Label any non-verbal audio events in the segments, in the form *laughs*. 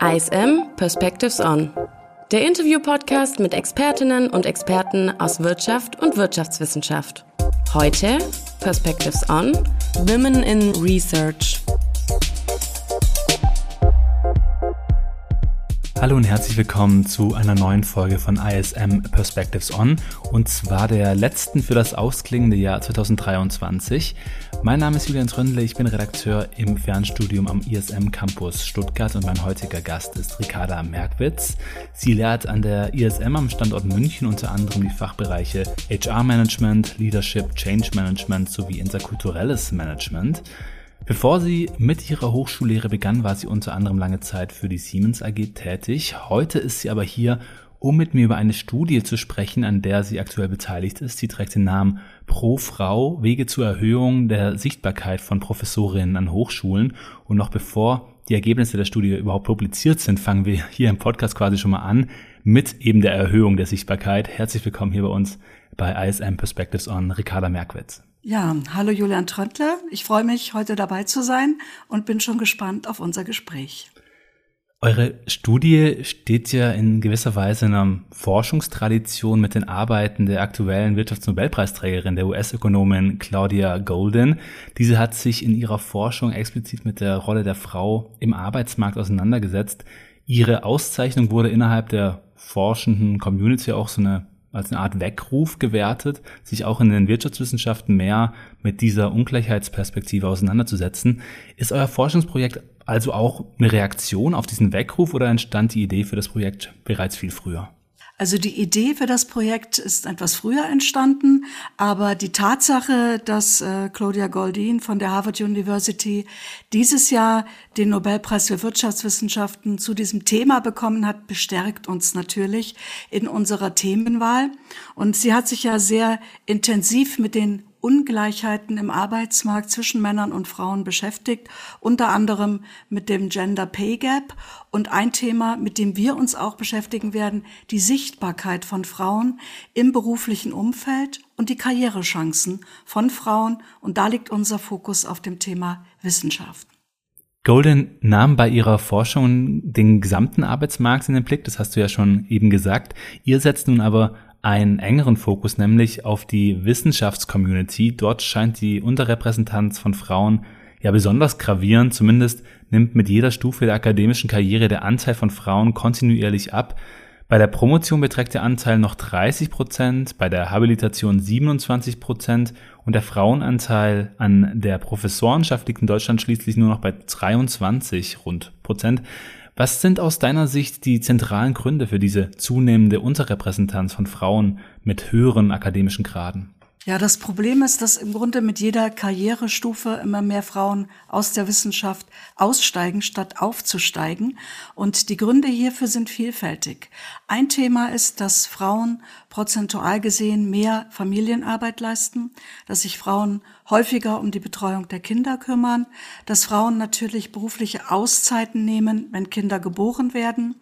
ISM Perspectives On. Der Interview-Podcast mit Expertinnen und Experten aus Wirtschaft und Wirtschaftswissenschaft. Heute Perspectives On Women in Research. Hallo und herzlich willkommen zu einer neuen Folge von ISM Perspectives On und zwar der letzten für das ausklingende Jahr 2023. Mein Name ist Julian Tröndle, ich bin Redakteur im Fernstudium am ISM Campus Stuttgart und mein heutiger Gast ist Ricarda Merkwitz. Sie lehrt an der ISM am Standort München unter anderem die Fachbereiche HR Management, Leadership, Change Management sowie interkulturelles Management. Bevor sie mit ihrer Hochschullehre begann, war sie unter anderem lange Zeit für die Siemens AG tätig. Heute ist sie aber hier, um mit mir über eine Studie zu sprechen, an der sie aktuell beteiligt ist. Sie trägt den Namen Pro Frau, Wege zur Erhöhung der Sichtbarkeit von Professorinnen an Hochschulen. Und noch bevor die Ergebnisse der Studie überhaupt publiziert sind, fangen wir hier im Podcast quasi schon mal an mit eben der Erhöhung der Sichtbarkeit. Herzlich willkommen hier bei uns bei ISM Perspectives on Ricarda Merkwitz. Ja, hallo Julian Tröttler. Ich freue mich, heute dabei zu sein und bin schon gespannt auf unser Gespräch. Eure Studie steht ja in gewisser Weise in einer Forschungstradition mit den Arbeiten der aktuellen Wirtschaftsnobelpreisträgerin, der US-Ökonomin Claudia Golden. Diese hat sich in ihrer Forschung explizit mit der Rolle der Frau im Arbeitsmarkt auseinandergesetzt. Ihre Auszeichnung wurde innerhalb der forschenden Community auch so eine als eine Art Weckruf gewertet, sich auch in den Wirtschaftswissenschaften mehr mit dieser Ungleichheitsperspektive auseinanderzusetzen. Ist euer Forschungsprojekt also auch eine Reaktion auf diesen Weckruf oder entstand die Idee für das Projekt bereits viel früher? Also die Idee für das Projekt ist etwas früher entstanden, aber die Tatsache, dass äh, Claudia Goldin von der Harvard University dieses Jahr den Nobelpreis für Wirtschaftswissenschaften zu diesem Thema bekommen hat, bestärkt uns natürlich in unserer Themenwahl. Und sie hat sich ja sehr intensiv mit den Ungleichheiten im Arbeitsmarkt zwischen Männern und Frauen beschäftigt, unter anderem mit dem Gender Pay Gap und ein Thema, mit dem wir uns auch beschäftigen werden, die Sichtbarkeit von Frauen im beruflichen Umfeld und die Karrierechancen von Frauen. Und da liegt unser Fokus auf dem Thema Wissenschaft. Golden nahm bei ihrer Forschung den gesamten Arbeitsmarkt in den Blick, das hast du ja schon eben gesagt. Ihr setzt nun aber einen engeren Fokus, nämlich auf die Wissenschaftscommunity. Dort scheint die Unterrepräsentanz von Frauen ja besonders gravierend. Zumindest nimmt mit jeder Stufe der akademischen Karriere der Anteil von Frauen kontinuierlich ab. Bei der Promotion beträgt der Anteil noch 30 Prozent, bei der Habilitation 27 Prozent und der Frauenanteil an der Professorenschaft liegt in Deutschland schließlich nur noch bei 23 rund Prozent. Was sind aus deiner Sicht die zentralen Gründe für diese zunehmende Unterrepräsentanz von Frauen mit höheren akademischen Graden? Ja, das Problem ist, dass im Grunde mit jeder Karrierestufe immer mehr Frauen aus der Wissenschaft aussteigen, statt aufzusteigen. Und die Gründe hierfür sind vielfältig. Ein Thema ist, dass Frauen prozentual gesehen mehr Familienarbeit leisten, dass sich Frauen häufiger um die Betreuung der Kinder kümmern, dass Frauen natürlich berufliche Auszeiten nehmen, wenn Kinder geboren werden,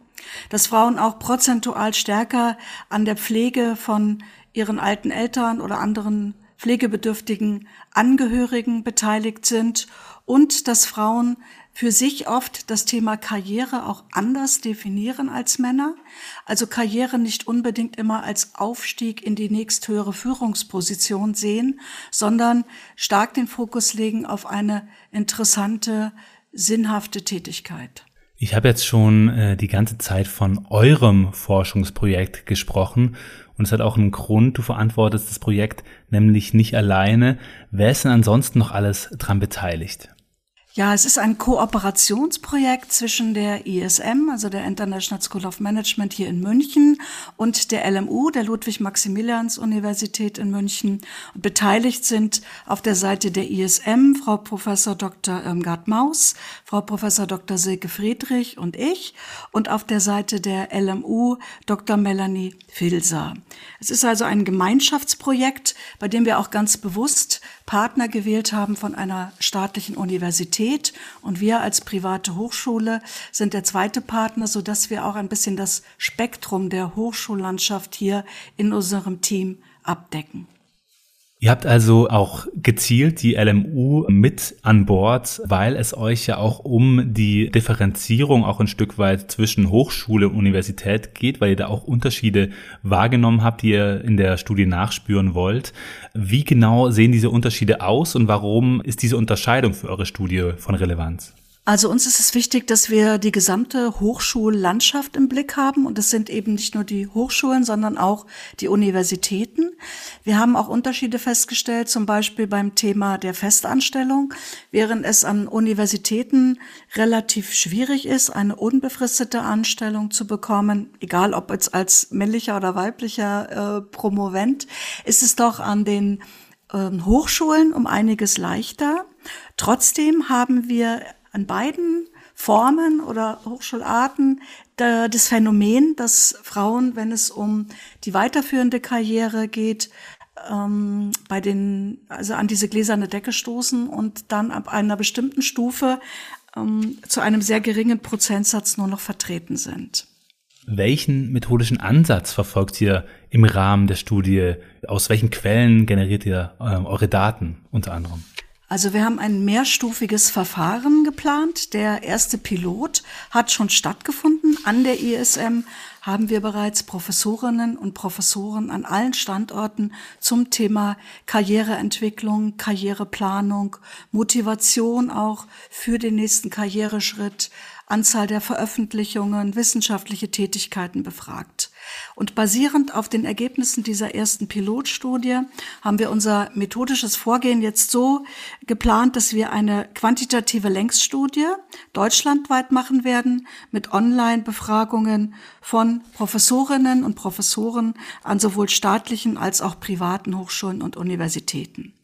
dass Frauen auch prozentual stärker an der Pflege von ihren alten Eltern oder anderen pflegebedürftigen Angehörigen beteiligt sind und dass Frauen für sich oft das Thema Karriere auch anders definieren als Männer. Also Karriere nicht unbedingt immer als Aufstieg in die nächsthöhere Führungsposition sehen, sondern stark den Fokus legen auf eine interessante, sinnhafte Tätigkeit. Ich habe jetzt schon äh, die ganze Zeit von eurem Forschungsprojekt gesprochen und es hat auch einen Grund, du verantwortest das Projekt nämlich nicht alleine. Wer ist denn ansonsten noch alles dran beteiligt? Ja, es ist ein Kooperationsprojekt zwischen der ISM, also der International School of Management hier in München, und der LMU, der Ludwig-Maximilians-Universität in München. Und beteiligt sind auf der Seite der ISM Frau Professor Dr. Irmgard Maus, Frau Professor Dr. Silke Friedrich und ich, und auf der Seite der LMU Dr. Melanie Filser. Es ist also ein Gemeinschaftsprojekt, bei dem wir auch ganz bewusst Partner gewählt haben von einer staatlichen Universität und wir als private Hochschule sind der zweite Partner, so dass wir auch ein bisschen das Spektrum der Hochschullandschaft hier in unserem Team abdecken. Ihr habt also auch gezielt die LMU mit an Bord, weil es euch ja auch um die Differenzierung auch ein Stück weit zwischen Hochschule und Universität geht, weil ihr da auch Unterschiede wahrgenommen habt, die ihr in der Studie nachspüren wollt. Wie genau sehen diese Unterschiede aus und warum ist diese Unterscheidung für eure Studie von Relevanz? Also uns ist es wichtig, dass wir die gesamte Hochschullandschaft im Blick haben. Und es sind eben nicht nur die Hochschulen, sondern auch die Universitäten. Wir haben auch Unterschiede festgestellt, zum Beispiel beim Thema der Festanstellung. Während es an Universitäten relativ schwierig ist, eine unbefristete Anstellung zu bekommen, egal ob jetzt als männlicher oder weiblicher äh, Promovent, ist es doch an den äh, Hochschulen um einiges leichter. Trotzdem haben wir an beiden Formen oder Hochschularten das Phänomen, dass Frauen, wenn es um die weiterführende Karriere geht, ähm, bei den, also an diese gläserne Decke stoßen und dann ab einer bestimmten Stufe ähm, zu einem sehr geringen Prozentsatz nur noch vertreten sind. Welchen methodischen Ansatz verfolgt ihr im Rahmen der Studie? Aus welchen Quellen generiert ihr äh, eure Daten unter anderem? Also wir haben ein mehrstufiges Verfahren geplant. Der erste Pilot hat schon stattgefunden. An der ISM haben wir bereits Professorinnen und Professoren an allen Standorten zum Thema Karriereentwicklung, Karriereplanung, Motivation auch für den nächsten Karriereschritt, Anzahl der Veröffentlichungen, wissenschaftliche Tätigkeiten befragt. Und basierend auf den Ergebnissen dieser ersten Pilotstudie haben wir unser methodisches Vorgehen jetzt so geplant, dass wir eine quantitative Längsstudie deutschlandweit machen werden mit Online-Befragungen von Professorinnen und Professoren an sowohl staatlichen als auch privaten Hochschulen und Universitäten.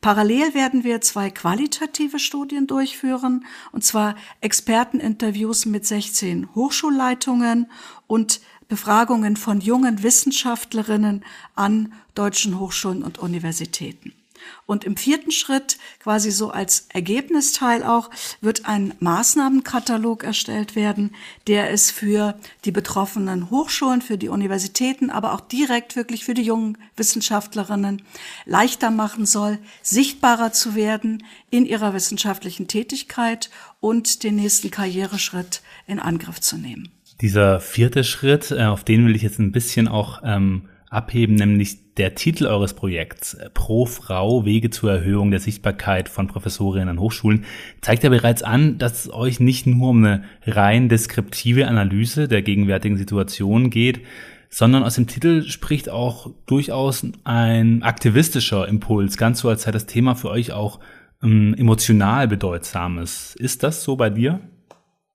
Parallel werden wir zwei qualitative Studien durchführen, und zwar Experteninterviews mit 16 Hochschulleitungen und Befragungen von jungen Wissenschaftlerinnen an deutschen Hochschulen und Universitäten. Und im vierten Schritt, quasi so als Ergebnisteil auch, wird ein Maßnahmenkatalog erstellt werden, der es für die betroffenen Hochschulen, für die Universitäten, aber auch direkt wirklich für die jungen Wissenschaftlerinnen leichter machen soll, sichtbarer zu werden in ihrer wissenschaftlichen Tätigkeit und den nächsten Karriereschritt in Angriff zu nehmen. Dieser vierte Schritt, äh, auf den will ich jetzt ein bisschen auch ähm, abheben, nämlich der Titel eures Projekts äh, Pro Frau Wege zur Erhöhung der Sichtbarkeit von Professorinnen an Hochschulen zeigt ja bereits an, dass es euch nicht nur um eine rein deskriptive Analyse der gegenwärtigen Situation geht, sondern aus dem Titel spricht auch durchaus ein aktivistischer Impuls, ganz so als sei das Thema für euch auch ähm, emotional bedeutsames. Ist das so bei dir?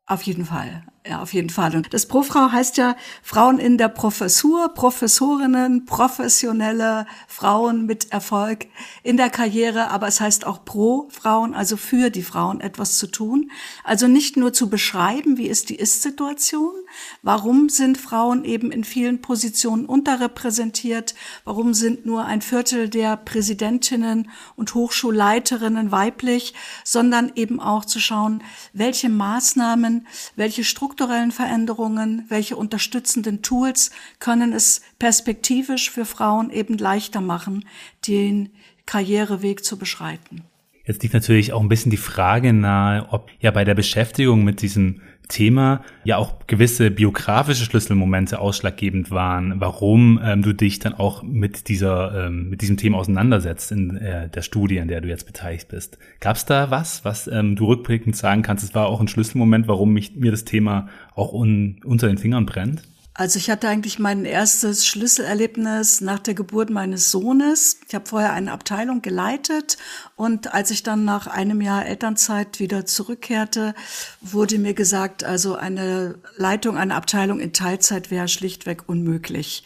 Auf jeden Fall. Ja, auf jeden Fall. Und das Profrau heißt ja Frauen in der Professur, Professorinnen, professionelle Frauen mit Erfolg in der Karriere, aber es heißt auch pro Frauen, also für die Frauen etwas zu tun. Also nicht nur zu beschreiben, wie ist die Ist-Situation, warum sind Frauen eben in vielen Positionen unterrepräsentiert, warum sind nur ein Viertel der Präsidentinnen und Hochschulleiterinnen weiblich, sondern eben auch zu schauen, welche Maßnahmen, welche strukturellen Veränderungen, welche unterstützenden Tools können es perspektivisch für Frauen eben leichter machen, den Karriereweg zu beschreiten. Jetzt liegt natürlich auch ein bisschen die Frage nahe, ob ja bei der Beschäftigung mit diesem Thema ja auch gewisse biografische Schlüsselmomente ausschlaggebend waren, warum ähm, du dich dann auch mit dieser ähm, mit diesem Thema auseinandersetzt in äh, der Studie, in der du jetzt beteiligt bist. Gab es da was, was ähm, du rückblickend sagen kannst? Es war auch ein Schlüsselmoment, warum mich, mir das Thema auch un, unter den Fingern brennt? Also ich hatte eigentlich mein erstes Schlüsselerlebnis nach der Geburt meines Sohnes. Ich habe vorher eine Abteilung geleitet und als ich dann nach einem Jahr Elternzeit wieder zurückkehrte, wurde mir gesagt, also eine Leitung einer Abteilung in Teilzeit wäre schlichtweg unmöglich.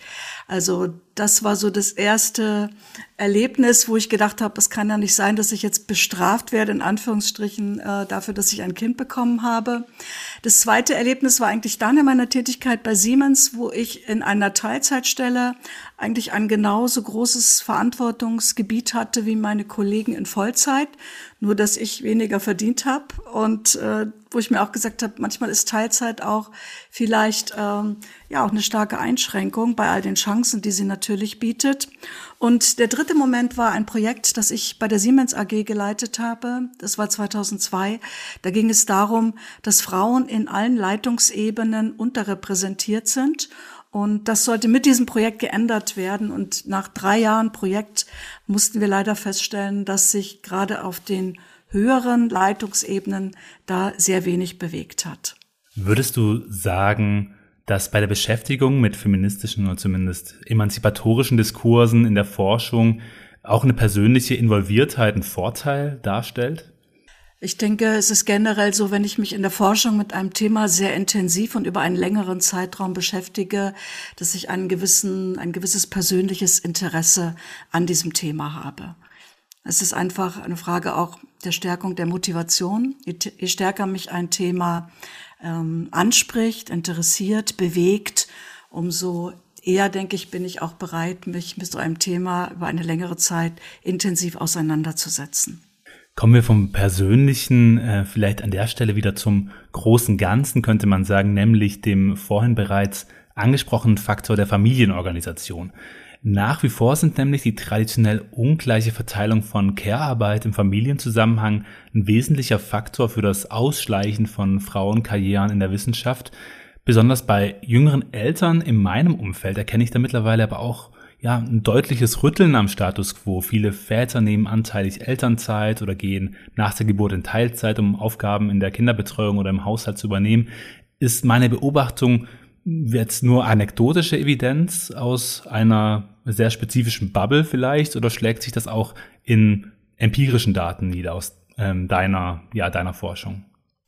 Also das war so das erste Erlebnis, wo ich gedacht habe, es kann ja nicht sein, dass ich jetzt bestraft werde, in Anführungsstrichen, äh, dafür, dass ich ein Kind bekommen habe. Das zweite Erlebnis war eigentlich dann in meiner Tätigkeit bei Siemens, wo ich in einer Teilzeitstelle eigentlich ein genauso großes Verantwortungsgebiet hatte wie meine Kollegen in Vollzeit. nur dass ich weniger verdient habe und äh, wo ich mir auch gesagt habe, manchmal ist Teilzeit auch vielleicht ähm, ja auch eine starke Einschränkung bei all den Chancen, die sie natürlich bietet. Und der dritte Moment war ein Projekt, das ich bei der Siemens AG geleitet habe. Das war 2002. Da ging es darum, dass Frauen in allen Leitungsebenen unterrepräsentiert sind und das sollte mit diesem Projekt geändert werden. Und nach drei Jahren Projekt mussten wir leider feststellen, dass sich gerade auf den höheren Leitungsebenen da sehr wenig bewegt hat. Würdest du sagen, dass bei der Beschäftigung mit feministischen oder zumindest emanzipatorischen Diskursen in der Forschung auch eine persönliche Involviertheit einen Vorteil darstellt? Ich denke, es ist generell so, wenn ich mich in der Forschung mit einem Thema sehr intensiv und über einen längeren Zeitraum beschäftige, dass ich einen gewissen, ein gewisses persönliches Interesse an diesem Thema habe. Es ist einfach eine Frage auch der Stärkung der Motivation. Je, stärker mich ein Thema ähm, anspricht, interessiert, bewegt, umso eher, denke ich, bin ich auch bereit, mich mit so einem Thema über eine längere Zeit intensiv auseinanderzusetzen. Kommen wir vom Persönlichen äh, vielleicht an der Stelle wieder zum großen Ganzen, könnte man sagen, nämlich dem vorhin bereits angesprochenen Faktor der Familienorganisation. Nach wie vor sind nämlich die traditionell ungleiche Verteilung von Care-Arbeit im Familienzusammenhang ein wesentlicher Faktor für das Ausschleichen von Frauenkarrieren in der Wissenschaft. Besonders bei jüngeren Eltern in meinem Umfeld erkenne ich da mittlerweile aber auch ja, ein deutliches Rütteln am Status quo. Viele Väter nehmen anteilig Elternzeit oder gehen nach der Geburt in Teilzeit, um Aufgaben in der Kinderbetreuung oder im Haushalt zu übernehmen. Ist meine Beobachtung jetzt nur anekdotische Evidenz aus einer sehr spezifischen Bubble vielleicht oder schlägt sich das auch in empirischen Daten nieder aus ähm, deiner, ja, deiner Forschung?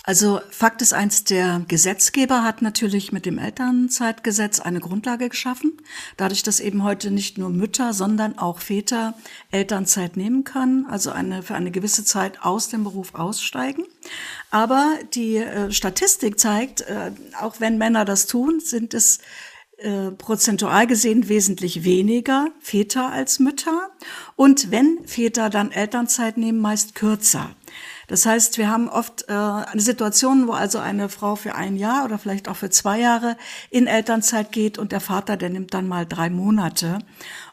Also Fakt ist eins, der Gesetzgeber hat natürlich mit dem Elternzeitgesetz eine Grundlage geschaffen, dadurch, dass eben heute nicht nur Mütter, sondern auch Väter Elternzeit nehmen können, also eine, für eine gewisse Zeit aus dem Beruf aussteigen. Aber die äh, Statistik zeigt, äh, auch wenn Männer das tun, sind es äh, prozentual gesehen wesentlich weniger Väter als Mütter. Und wenn Väter dann Elternzeit nehmen, meist kürzer. Das heißt, wir haben oft äh, eine Situation, wo also eine Frau für ein Jahr oder vielleicht auch für zwei Jahre in Elternzeit geht und der Vater, der nimmt dann mal drei Monate.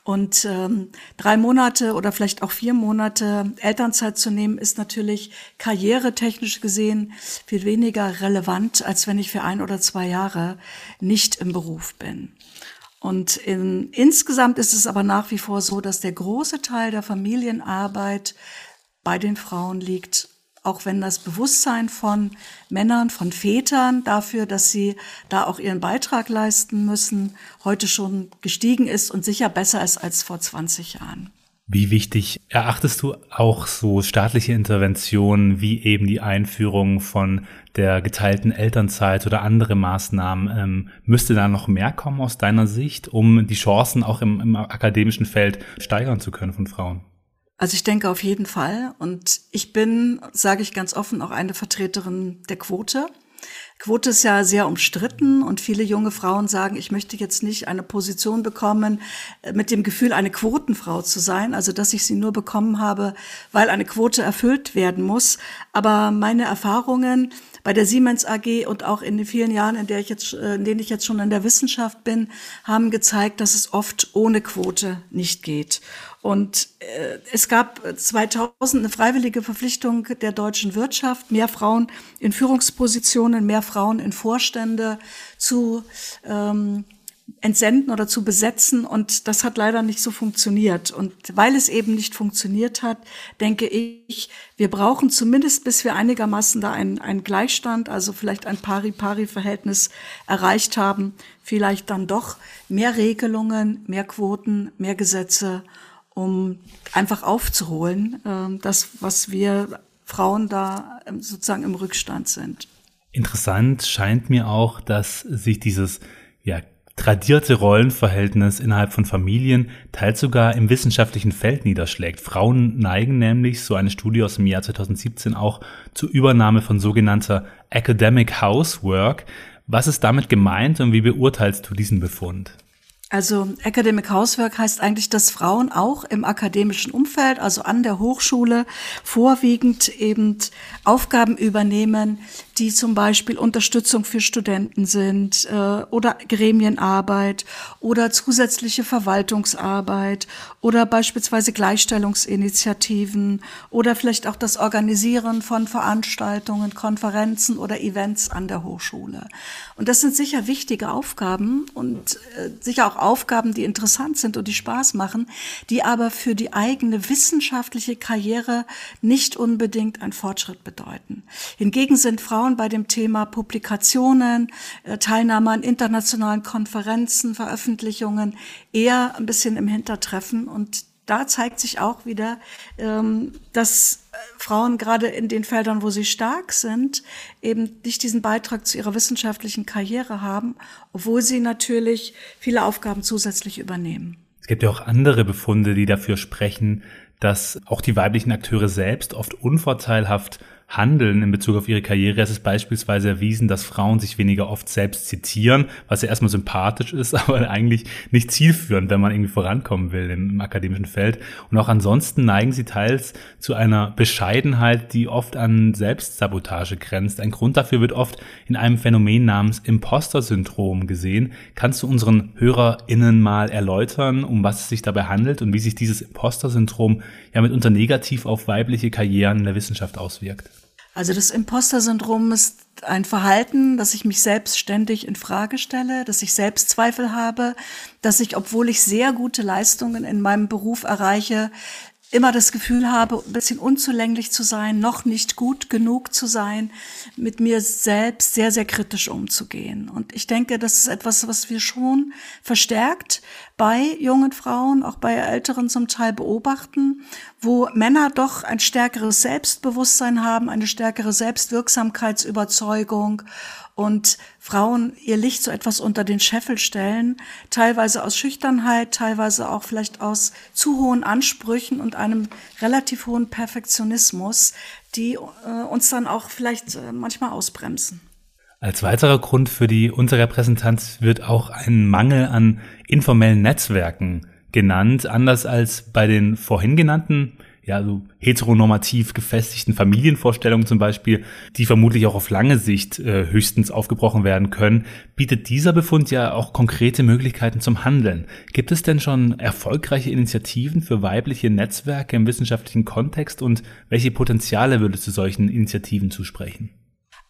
Und ähm, drei Monate oder vielleicht auch vier Monate Elternzeit zu nehmen, ist natürlich karrieretechnisch gesehen viel weniger relevant, als wenn ich für ein oder zwei Jahre nicht im Beruf bin. Und in, insgesamt ist es aber nach wie vor so, dass der große Teil der Familienarbeit bei den Frauen liegt auch wenn das Bewusstsein von Männern, von Vätern dafür, dass sie da auch ihren Beitrag leisten müssen, heute schon gestiegen ist und sicher besser ist als vor 20 Jahren. Wie wichtig erachtest du auch so staatliche Interventionen wie eben die Einführung von der geteilten Elternzeit oder andere Maßnahmen? Ähm, müsste da noch mehr kommen aus deiner Sicht, um die Chancen auch im, im akademischen Feld steigern zu können von Frauen? Also ich denke auf jeden Fall. Und ich bin, sage ich ganz offen, auch eine Vertreterin der Quote. Quote ist ja sehr umstritten und viele junge Frauen sagen, ich möchte jetzt nicht eine Position bekommen äh, mit dem Gefühl, eine Quotenfrau zu sein, also dass ich sie nur bekommen habe, weil eine Quote erfüllt werden muss. Aber meine Erfahrungen bei der Siemens AG und auch in den vielen Jahren, in, der ich jetzt, äh, in denen ich jetzt schon in der Wissenschaft bin, haben gezeigt, dass es oft ohne Quote nicht geht. Und äh, es gab 2000 eine freiwillige Verpflichtung der deutschen Wirtschaft, mehr Frauen in Führungspositionen, mehr Frauen in Vorstände zu ähm, entsenden oder zu besetzen. Und das hat leider nicht so funktioniert. Und weil es eben nicht funktioniert hat, denke ich, wir brauchen zumindest, bis wir einigermaßen da einen, einen Gleichstand, also vielleicht ein Pari-Pari-Verhältnis erreicht haben, vielleicht dann doch mehr Regelungen, mehr Quoten, mehr Gesetze um einfach aufzuholen, äh, das, was wir Frauen da ähm, sozusagen im Rückstand sind. Interessant scheint mir auch, dass sich dieses ja, tradierte Rollenverhältnis innerhalb von Familien teils sogar im wissenschaftlichen Feld niederschlägt. Frauen neigen nämlich, so eine Studie aus dem Jahr 2017 auch, zur Übernahme von sogenannter Academic Housework. Was ist damit gemeint und wie beurteilst du diesen Befund? Also Academic Housework heißt eigentlich, dass Frauen auch im akademischen Umfeld, also an der Hochschule, vorwiegend eben Aufgaben übernehmen, die zum Beispiel Unterstützung für Studenten sind äh, oder Gremienarbeit oder zusätzliche Verwaltungsarbeit oder beispielsweise Gleichstellungsinitiativen oder vielleicht auch das Organisieren von Veranstaltungen, Konferenzen oder Events an der Hochschule. Und das sind sicher wichtige Aufgaben und äh, sicher auch Aufgaben, die interessant sind und die Spaß machen, die aber für die eigene wissenschaftliche Karriere nicht unbedingt einen Fortschritt bedeuten. Hingegen sind Frauen Frauen bei dem Thema Publikationen, äh, Teilnahme an internationalen Konferenzen, Veröffentlichungen eher ein bisschen im Hintertreffen. Und da zeigt sich auch wieder, ähm, dass äh, Frauen gerade in den Feldern, wo sie stark sind, eben nicht diesen Beitrag zu ihrer wissenschaftlichen Karriere haben, obwohl sie natürlich viele Aufgaben zusätzlich übernehmen. Es gibt ja auch andere Befunde, die dafür sprechen, dass auch die weiblichen Akteure selbst oft unvorteilhaft handeln in Bezug auf ihre Karriere. Es ist beispielsweise erwiesen, dass Frauen sich weniger oft selbst zitieren, was ja erstmal sympathisch ist, *laughs* aber eigentlich nicht zielführend, wenn man irgendwie vorankommen will im, akademischen Feld. Und auch ansonsten neigen sie teils zu einer Bescheidenheit, die oft an Selbstsabotage grenzt. Ein Grund dafür wird oft in einem Phänomen namens Imposter-Syndrom gesehen. Kannst du unseren HörerInnen mal erläutern, um was es sich dabei handelt und wie sich dieses Imposter-Syndrom ja mitunter negativ auf weibliche Karrieren in der Wissenschaft auswirkt? Also das Imposter-Syndrom ist ein Verhalten, dass ich mich selbst ständig in Frage stelle, dass ich Selbstzweifel habe, dass ich, obwohl ich sehr gute Leistungen in meinem Beruf erreiche, immer das Gefühl habe, ein bisschen unzulänglich zu sein, noch nicht gut genug zu sein, mit mir selbst sehr, sehr kritisch umzugehen. Und ich denke, das ist etwas, was wir schon verstärkt bei jungen Frauen, auch bei älteren zum Teil beobachten, wo Männer doch ein stärkeres Selbstbewusstsein haben, eine stärkere Selbstwirksamkeitsüberzeugung und Frauen ihr Licht so etwas unter den Scheffel stellen, teilweise aus Schüchternheit, teilweise auch vielleicht aus zu hohen Ansprüchen und einem relativ hohen Perfektionismus, die äh, uns dann auch vielleicht äh, manchmal ausbremsen. Als weiterer Grund für die Unterrepräsentanz wird auch ein Mangel an informellen Netzwerken genannt, anders als bei den vorhin genannten ja, so heteronormativ gefestigten Familienvorstellungen zum Beispiel, die vermutlich auch auf lange Sicht äh, höchstens aufgebrochen werden können, bietet dieser Befund ja auch konkrete Möglichkeiten zum Handeln. Gibt es denn schon erfolgreiche Initiativen für weibliche Netzwerke im wissenschaftlichen Kontext und welche Potenziale würdest du solchen Initiativen zusprechen?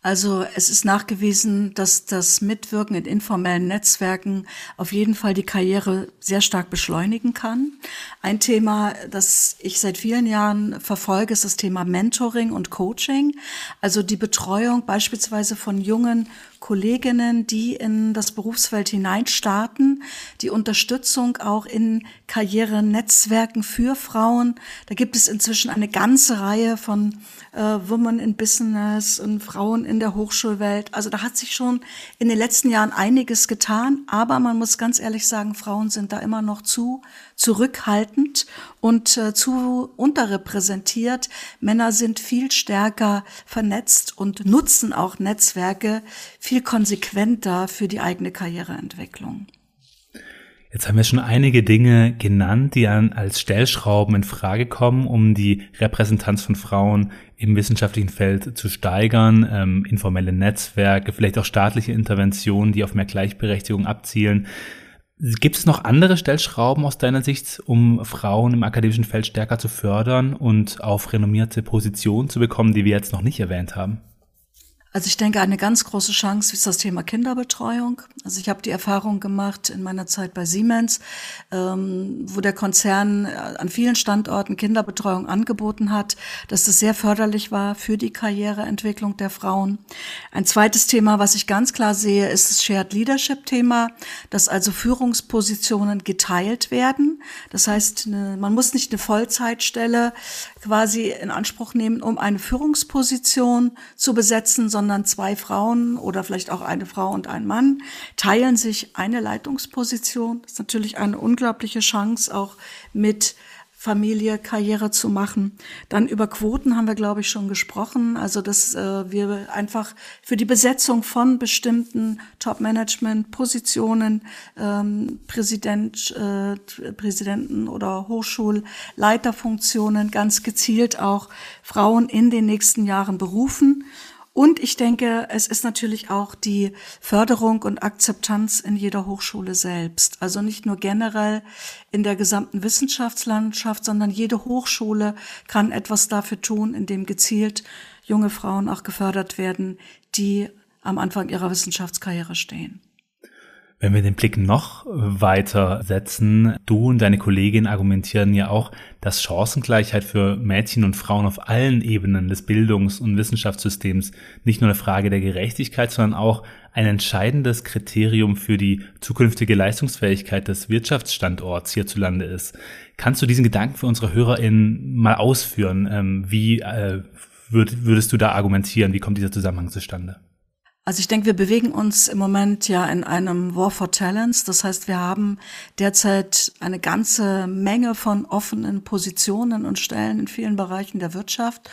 Also es ist nachgewiesen, dass das Mitwirken in informellen Netzwerken auf jeden Fall die Karriere sehr stark beschleunigen kann. Ein Thema, das ich seit vielen Jahren verfolge, ist das Thema Mentoring und Coaching. Also die Betreuung beispielsweise von jungen Kolleginnen, die in das Berufsfeld hineinstarten, die Unterstützung auch in Karrierenetzwerken für Frauen. Da gibt es inzwischen eine ganze Reihe von äh, Women in Business und Frauen in der Hochschulwelt. Also da hat sich schon in den letzten Jahren einiges getan, aber man muss ganz ehrlich sagen, Frauen sind da immer noch zu zurückhaltend und äh, zu unterrepräsentiert. Männer sind viel stärker vernetzt und nutzen auch Netzwerke viel konsequenter für die eigene Karriereentwicklung. Jetzt haben wir schon einige Dinge genannt, die an, als Stellschrauben in Frage kommen, um die Repräsentanz von Frauen im wissenschaftlichen Feld zu steigern. Ähm, informelle Netzwerke, vielleicht auch staatliche Interventionen, die auf mehr Gleichberechtigung abzielen. Gibt es noch andere Stellschrauben aus deiner Sicht, um Frauen im akademischen Feld stärker zu fördern und auf renommierte Positionen zu bekommen, die wir jetzt noch nicht erwähnt haben? Also ich denke, eine ganz große Chance ist das Thema Kinderbetreuung. Also ich habe die Erfahrung gemacht in meiner Zeit bei Siemens, ähm, wo der Konzern äh, an vielen Standorten Kinderbetreuung angeboten hat, dass das sehr förderlich war für die Karriereentwicklung der Frauen. Ein zweites Thema, was ich ganz klar sehe, ist das Shared Leadership Thema, dass also Führungspositionen geteilt werden. Das heißt, eine, man muss nicht eine Vollzeitstelle quasi in Anspruch nehmen, um eine Führungsposition zu besetzen, sondern zwei Frauen oder vielleicht auch eine Frau und ein Mann teilen sich eine Leitungsposition. Das ist natürlich eine unglaubliche Chance, auch mit Familie, Karriere zu machen. Dann über Quoten haben wir, glaube ich, schon gesprochen. Also, dass äh, wir einfach für die Besetzung von bestimmten Top-Management-Positionen, ähm, Präsident, äh, Präsidenten oder Hochschulleiterfunktionen ganz gezielt auch Frauen in den nächsten Jahren berufen. Und ich denke, es ist natürlich auch die Förderung und Akzeptanz in jeder Hochschule selbst. Also nicht nur generell in der gesamten Wissenschaftslandschaft, sondern jede Hochschule kann etwas dafür tun, indem gezielt junge Frauen auch gefördert werden, die am Anfang ihrer Wissenschaftskarriere stehen. Wenn wir den Blick noch weiter setzen, du und deine Kollegin argumentieren ja auch, dass Chancengleichheit für Mädchen und Frauen auf allen Ebenen des Bildungs- und Wissenschaftssystems nicht nur eine Frage der Gerechtigkeit, sondern auch ein entscheidendes Kriterium für die zukünftige Leistungsfähigkeit des Wirtschaftsstandorts hierzulande ist. Kannst du diesen Gedanken für unsere HörerInnen mal ausführen? Ähm, wie äh, würdest du da argumentieren? Wie kommt dieser Zusammenhang zustande? Also ich denke, wir bewegen uns im Moment ja in einem War for Talents. Das heißt, wir haben derzeit eine ganze Menge von offenen Positionen und Stellen in vielen Bereichen der Wirtschaft.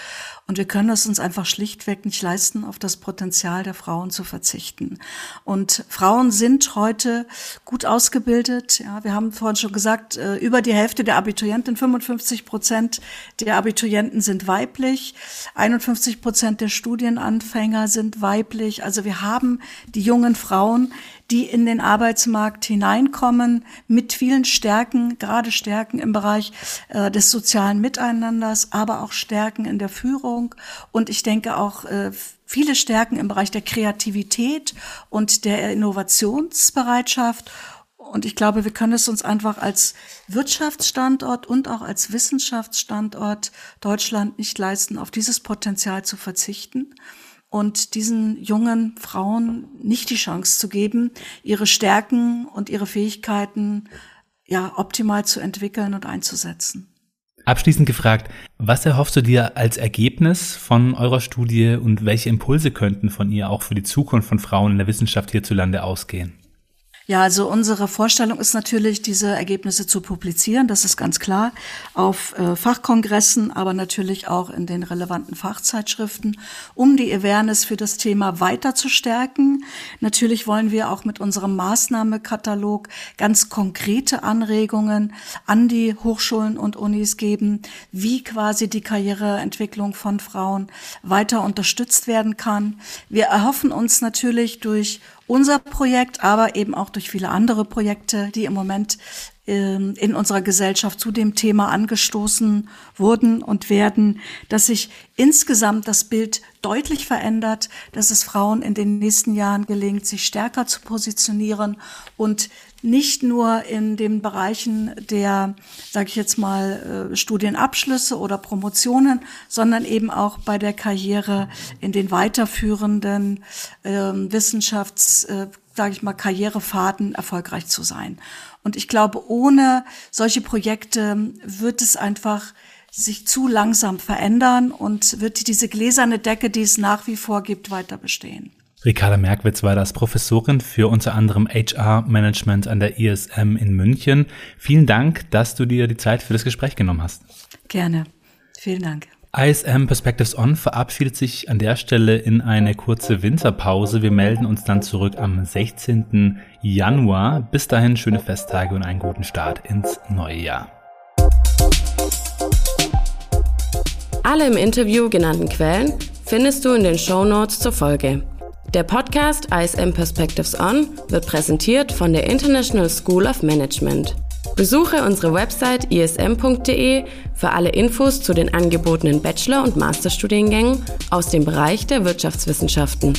Und wir können es uns einfach schlichtweg nicht leisten, auf das Potenzial der Frauen zu verzichten. Und Frauen sind heute gut ausgebildet. Ja, wir haben vorhin schon gesagt, äh, über die Hälfte der Abiturienten, 55 Prozent der Abiturienten sind weiblich, 51 Prozent der Studienanfänger sind weiblich. Also also wir haben die jungen Frauen, die in den Arbeitsmarkt hineinkommen mit vielen Stärken, gerade Stärken im Bereich äh, des sozialen Miteinanders, aber auch Stärken in der Führung und ich denke auch äh, viele Stärken im Bereich der Kreativität und der Innovationsbereitschaft. Und ich glaube, wir können es uns einfach als Wirtschaftsstandort und auch als Wissenschaftsstandort Deutschland nicht leisten, auf dieses Potenzial zu verzichten und diesen jungen Frauen nicht die Chance zu geben, ihre Stärken und ihre Fähigkeiten ja optimal zu entwickeln und einzusetzen. Abschließend gefragt, was erhoffst du dir als Ergebnis von eurer Studie und welche Impulse könnten von ihr auch für die Zukunft von Frauen in der Wissenschaft hierzulande ausgehen? Ja, also unsere Vorstellung ist natürlich, diese Ergebnisse zu publizieren, das ist ganz klar, auf äh, Fachkongressen, aber natürlich auch in den relevanten Fachzeitschriften, um die Awareness für das Thema weiter zu stärken. Natürlich wollen wir auch mit unserem Maßnahmekatalog ganz konkrete Anregungen an die Hochschulen und Unis geben, wie quasi die Karriereentwicklung von Frauen weiter unterstützt werden kann. Wir erhoffen uns natürlich durch unser Projekt, aber eben auch durch viele andere Projekte, die im Moment ähm, in unserer Gesellschaft zu dem Thema angestoßen wurden und werden, dass sich insgesamt das Bild deutlich verändert, dass es Frauen in den nächsten Jahren gelingt, sich stärker zu positionieren und nicht nur in den Bereichen der, sage ich jetzt mal, äh, Studienabschlüsse oder Promotionen, sondern eben auch bei der Karriere in den weiterführenden äh, Wissenschafts, äh, sage ich mal, Karrierefahrten erfolgreich zu sein. Und ich glaube, ohne solche Projekte wird es einfach sich zu langsam verändern und wird diese gläserne Decke, die es nach wie vor gibt, weiter bestehen. Ricarda Merkwitz war das Professorin für unter anderem HR-Management an der ISM in München. Vielen Dank, dass du dir die Zeit für das Gespräch genommen hast. Gerne. Vielen Dank. ISM Perspectives On verabschiedet sich an der Stelle in eine kurze Winterpause. Wir melden uns dann zurück am 16. Januar. Bis dahin schöne Festtage und einen guten Start ins neue Jahr. Alle im Interview genannten Quellen findest du in den Show Notes zur Folge. Der Podcast ISM Perspectives On wird präsentiert von der International School of Management. Besuche unsere Website ism.de für alle Infos zu den angebotenen Bachelor- und Masterstudiengängen aus dem Bereich der Wirtschaftswissenschaften.